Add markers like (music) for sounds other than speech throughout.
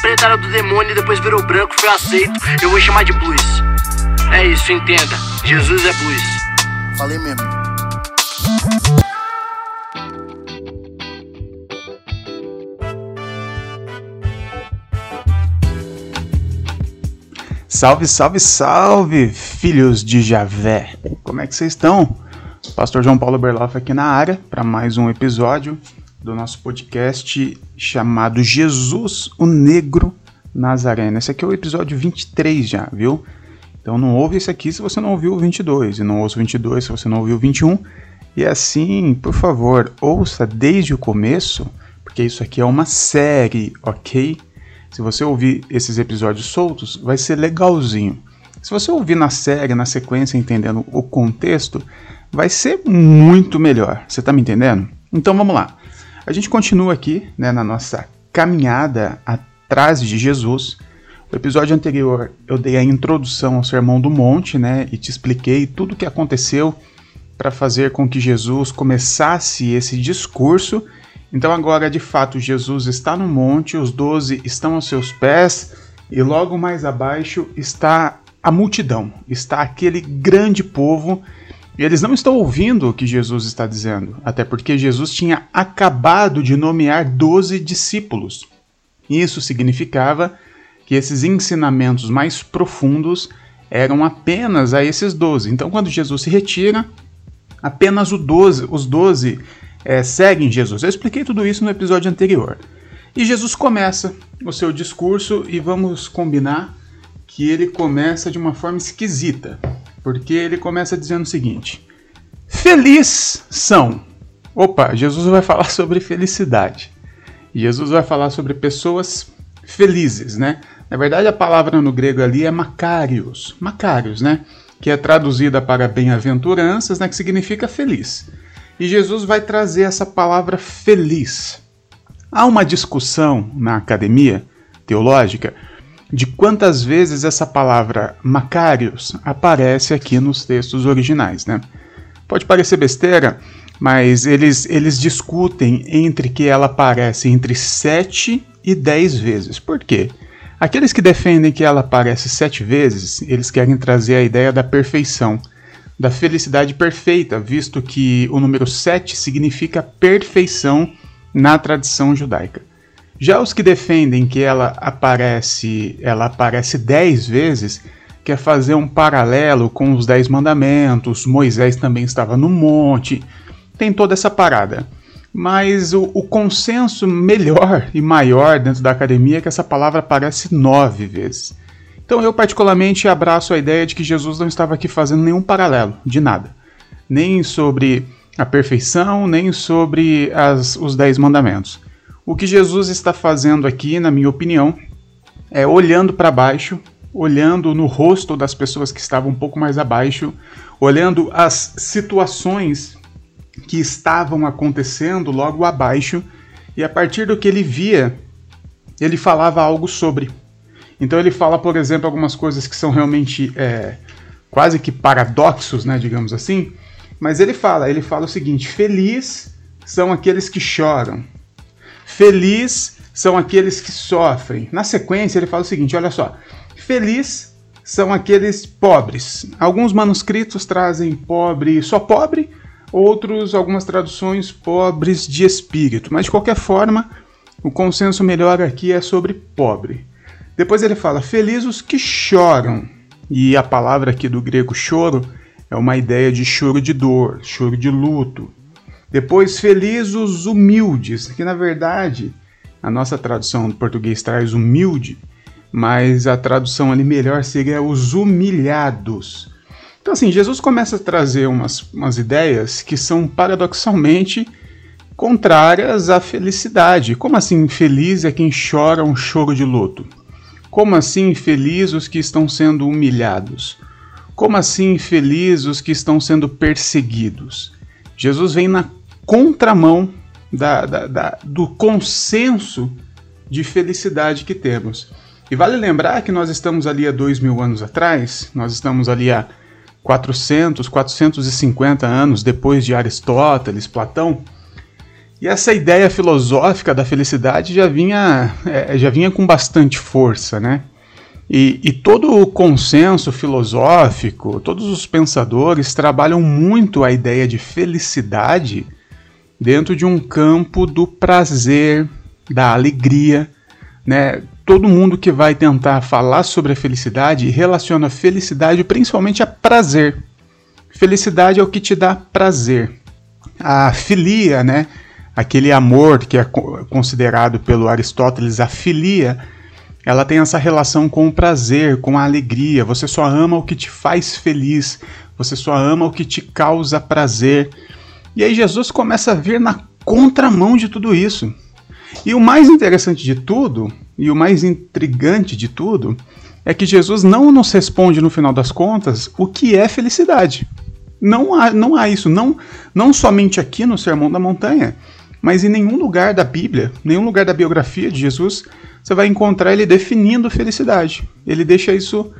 preta era do demônio e depois virou branco, foi aceito. Eu vou chamar de blues. É isso, entenda. Jesus é blues. Falei mesmo. Salve, salve, salve, filhos de Javé! Como é que vocês estão? Pastor João Paulo Berloff aqui na área para mais um episódio do nosso podcast chamado Jesus, o Negro Nazareno. Esse aqui é o episódio 23 já, viu? Então não ouve esse aqui se você não ouviu o 22, e não ouça o 22 se você não ouviu o 21. E assim, por favor, ouça desde o começo, porque isso aqui é uma série, ok? Se você ouvir esses episódios soltos, vai ser legalzinho. Se você ouvir na série, na sequência, entendendo o contexto, vai ser muito melhor. Você está me entendendo? Então vamos lá. A gente continua aqui né, na nossa caminhada atrás de Jesus. No episódio anterior eu dei a introdução ao Sermão do Monte né, e te expliquei tudo o que aconteceu para fazer com que Jesus começasse esse discurso então agora, de fato, Jesus está no monte, os doze estão aos seus pés, e logo mais abaixo está a multidão, está aquele grande povo, e eles não estão ouvindo o que Jesus está dizendo, até porque Jesus tinha acabado de nomear doze discípulos. Isso significava que esses ensinamentos mais profundos eram apenas a esses doze. Então, quando Jesus se retira, apenas os doze é, seguem Jesus. Eu expliquei tudo isso no episódio anterior. E Jesus começa o seu discurso e vamos combinar que ele começa de uma forma esquisita, porque ele começa dizendo o seguinte: Feliz são. Opa, Jesus vai falar (laughs) sobre felicidade. Jesus vai falar sobre pessoas felizes, né? Na verdade, a palavra no grego ali é macarios, macarios, né? Que é traduzida para bem-aventuranças, né? Que significa feliz. E Jesus vai trazer essa palavra feliz. Há uma discussão na academia teológica de quantas vezes essa palavra Macarios aparece aqui nos textos originais, né? Pode parecer besteira, mas eles, eles discutem entre que ela aparece entre 7 e 10 vezes. Por quê? Aqueles que defendem que ela aparece sete vezes, eles querem trazer a ideia da perfeição da felicidade perfeita, visto que o número 7 significa perfeição na tradição judaica. Já os que defendem que ela aparece, ela aparece 10 vezes, quer fazer um paralelo com os Dez Mandamentos, Moisés também estava no monte, tem toda essa parada. Mas o, o consenso melhor e maior dentro da academia é que essa palavra aparece nove vezes. Então eu particularmente abraço a ideia de que Jesus não estava aqui fazendo nenhum paralelo, de nada. Nem sobre a perfeição, nem sobre as, os dez mandamentos. O que Jesus está fazendo aqui, na minha opinião, é olhando para baixo, olhando no rosto das pessoas que estavam um pouco mais abaixo, olhando as situações que estavam acontecendo logo abaixo, e a partir do que ele via, ele falava algo sobre. Então ele fala, por exemplo, algumas coisas que são realmente é, quase que paradoxos, né, digamos assim. Mas ele fala, ele fala o seguinte: feliz são aqueles que choram, feliz são aqueles que sofrem. Na sequência ele fala o seguinte: olha só, feliz são aqueles pobres. Alguns manuscritos trazem pobre, só pobre, outros, algumas traduções, pobres de espírito. Mas de qualquer forma, o consenso melhor aqui é sobre pobre. Depois ele fala: Felizes os que choram. E a palavra aqui do grego choro é uma ideia de choro de dor, choro de luto. Depois, felizes os humildes, que na verdade a nossa tradução do português traz humilde, mas a tradução ali melhor seria os humilhados. Então, assim, Jesus começa a trazer umas, umas ideias que são paradoxalmente contrárias à felicidade. Como assim, feliz é quem chora um choro de luto? Como assim felizes os que estão sendo humilhados? Como assim felizes os que estão sendo perseguidos? Jesus vem na contramão da, da, da, do consenso de felicidade que temos. E vale lembrar que nós estamos ali há dois mil anos atrás, nós estamos ali há 400, 450 anos depois de Aristóteles, Platão, E essa ideia filosófica da felicidade já vinha, é, já vinha com bastante força, né? E, e, todo o consenso filosófico, todos os pensadores trabalham muito a ideia de felicidade dentro de um campo do prazer, da alegria, né? Todo mundo que vai tentar falar sobre a felicidade relaciona felicidade principalmente a prazer. Felicidade é o que te dá prazer. A filia, né? Aquele amor que é considerado pelo Aristóteles a filia, ela tem essa relação com o prazer, com a alegria. Você só ama o que te faz feliz, você só ama o que te causa prazer. E aí Jesus começa a vir na contramão de tudo isso. E o mais interessante de tudo, e o mais intrigante de tudo, é que Jesus não nos responde no final das contas o que é felicidade. Não há, não há isso, não, não somente aqui no Sermão da Montanha, mas em nenhum lugar da Bíblia, nenhum lugar da biografia de Jesus, você vai encontrar ele definindo felicidade. Ele deixa isso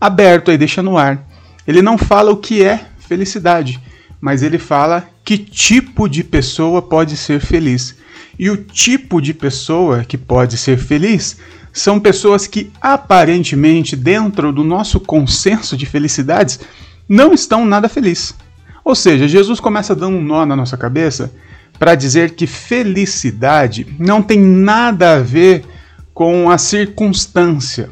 aberto aí, deixa no ar. Ele não fala o que é felicidade, mas ele fala que tipo de pessoa pode ser feliz. E o tipo de pessoa que pode ser feliz são pessoas que aparentemente, dentro do nosso consenso de felicidades, não estão nada felizes. Ou seja, Jesus começa dando um nó na nossa cabeça para dizer que felicidade não tem nada a ver com a circunstância.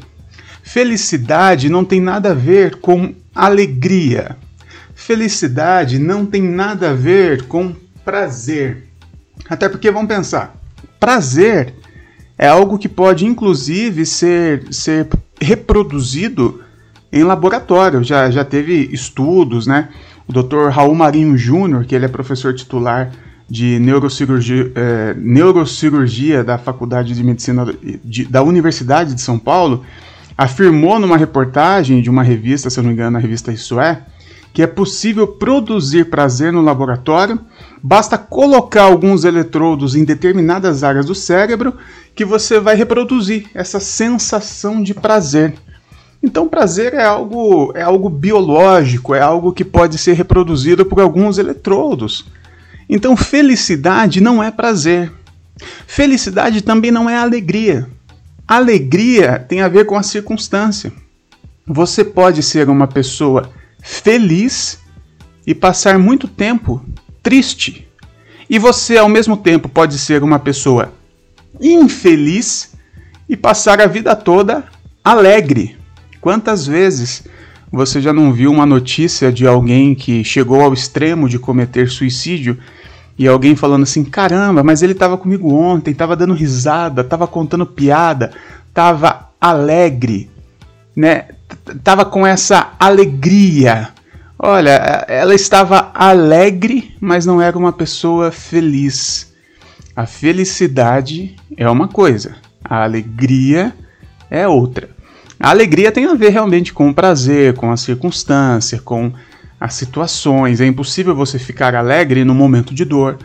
Felicidade não tem nada a ver com alegria. Felicidade não tem nada a ver com prazer. Até porque vamos pensar, prazer é algo que pode inclusive ser, ser reproduzido em laboratório. Já, já teve estudos, né? O Dr. Raul Marinho Júnior, que ele é professor titular de neurocirurgia, é, neurocirurgia da Faculdade de Medicina de, da Universidade de São Paulo, afirmou numa reportagem de uma revista, se eu não me engano, a revista Isso É, que é possível produzir prazer no laboratório, basta colocar alguns eletrodos em determinadas áreas do cérebro que você vai reproduzir essa sensação de prazer. Então, prazer é algo, é algo biológico, é algo que pode ser reproduzido por alguns eletrodos. Então, felicidade não é prazer. Felicidade também não é alegria. Alegria tem a ver com a circunstância. Você pode ser uma pessoa feliz e passar muito tempo triste. E você, ao mesmo tempo, pode ser uma pessoa infeliz e passar a vida toda alegre. Quantas vezes você já não viu uma notícia de alguém que chegou ao extremo de cometer suicídio e alguém falando assim: caramba, mas ele estava comigo ontem, estava dando risada, estava contando piada, estava alegre, né? Tava com essa alegria. Olha, ela estava alegre, mas não era uma pessoa feliz. A felicidade é uma coisa, a alegria é outra. A alegria tem a ver realmente com o prazer, com a circunstância, com as situações. É impossível você ficar alegre no momento de dor.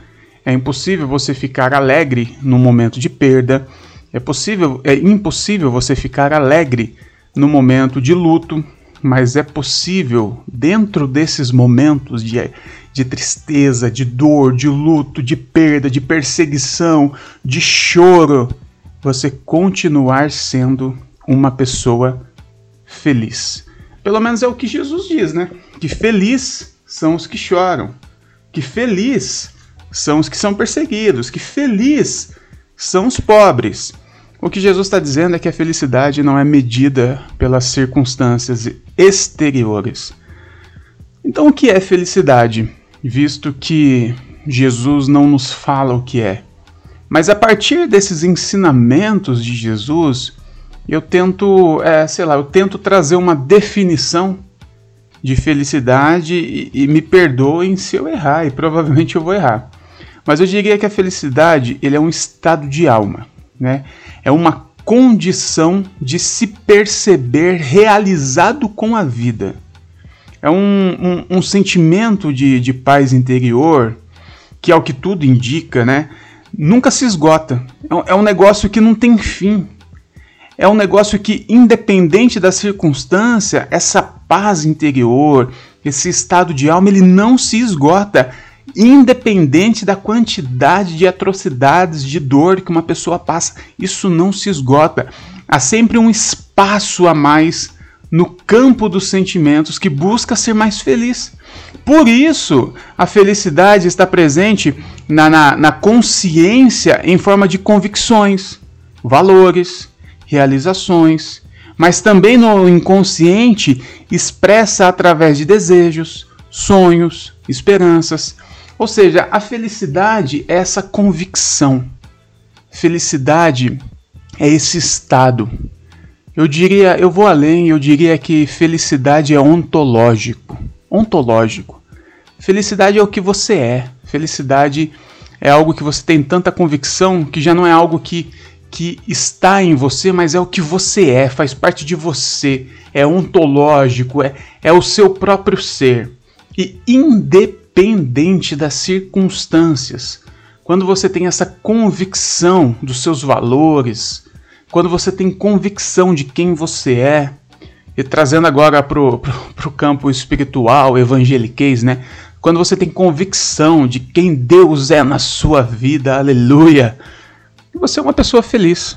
É impossível você ficar alegre no momento de perda. É possível, é impossível você ficar alegre no momento de luto, mas é possível dentro desses momentos de, de tristeza, de dor, de luto, de perda, de perseguição, de choro, você continuar sendo uma pessoa feliz. Pelo menos é o que Jesus diz, né? Que feliz são os que choram, que feliz são os que são perseguidos, que feliz são os pobres. O que Jesus está dizendo é que a felicidade não é medida pelas circunstâncias exteriores. Então, o que é felicidade? Visto que Jesus não nos fala o que é. Mas a partir desses ensinamentos de Jesus, eu tento, é, sei lá, eu tento trazer uma definição de felicidade e, e, me perdoem se eu errar, e provavelmente eu vou errar. Mas eu diria que a felicidade ele é um estado de alma, né? É uma condição de se perceber realizado com a vida. É um, um, um sentimento de, de paz interior que, ao que tudo indica, né, nunca se esgota. É, é um negócio que não tem fim é um negócio que, independente da circunstância, essa paz interior, esse estado de alma, ele não se esgota. Independente da quantidade de atrocidades, de dor que uma pessoa passa, isso não se esgota. Há sempre um espaço a mais no campo dos sentimentos que busca ser mais feliz. Por isso, a felicidade está presente na, na, na consciência em forma de convicções, valores, realizações, mas também no inconsciente expressa através de desejos, sonhos, esperanças. Ou seja, a felicidade é essa convicção. Felicidade é esse estado. Eu diria, eu vou além, eu diria que felicidade é ontológico. Ontológico. Felicidade é o que você é. Felicidade é algo que você tem tanta convicção que já não é algo que, que está em você, mas é o que você é, faz parte de você, é ontológico, é, é o seu próprio ser. E independente das circunstâncias, quando você tem essa convicção dos seus valores, quando você tem convicção de quem você é, e trazendo agora para o campo espiritual, evangeliquez, né? Quando você tem convicção de quem Deus é na sua vida, aleluia, você é uma pessoa feliz.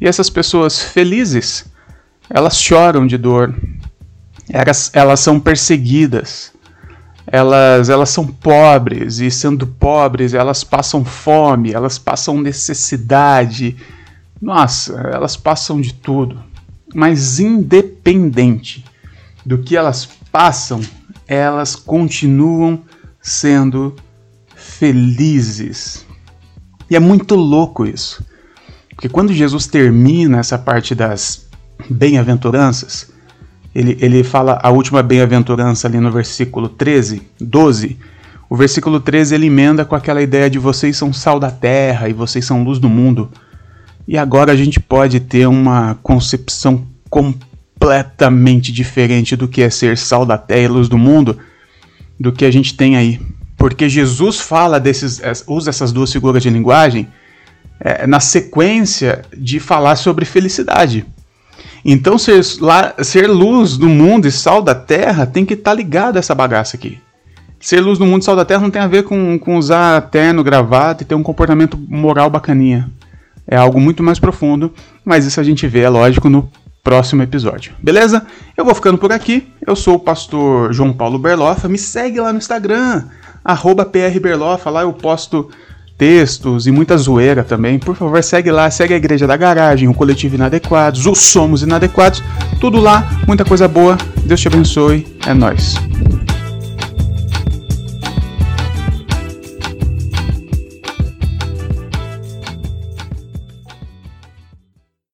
E essas pessoas felizes, elas choram de dor, elas, elas são perseguidas, elas, elas são pobres, e sendo pobres, elas passam fome, elas passam necessidade. Nossa, elas passam de tudo. Mas independente do que elas passam, elas continuam sendo felizes. E é muito louco isso. Porque quando Jesus termina essa parte das bem-aventuranças, ele, ele fala a última bem-aventurança ali no versículo 13, 12. O versículo 13 ele emenda com aquela ideia de vocês são sal da terra e vocês são luz do mundo. E agora a gente pode ter uma concepção completamente diferente do que é ser sal da terra e luz do mundo do que a gente tem aí. Porque Jesus fala desses, usa essas duas figuras de linguagem é, na sequência de falar sobre felicidade. Então, ser, lá, ser luz do mundo e sal da terra tem que estar tá ligado a essa bagaça aqui. Ser luz do mundo e sal da terra não tem a ver com, com usar terno, gravata e ter um comportamento moral bacaninha. É algo muito mais profundo, mas isso a gente vê, é lógico, no próximo episódio. Beleza? Eu vou ficando por aqui. Eu sou o pastor João Paulo Berlofa. Me segue lá no Instagram, prberlofa. Lá eu posto textos e muita zoeira também. Por favor, segue lá, segue a Igreja da Garagem, o Coletivo Inadequados, os Somos Inadequados, tudo lá, muita coisa boa. Deus te abençoe, é nós.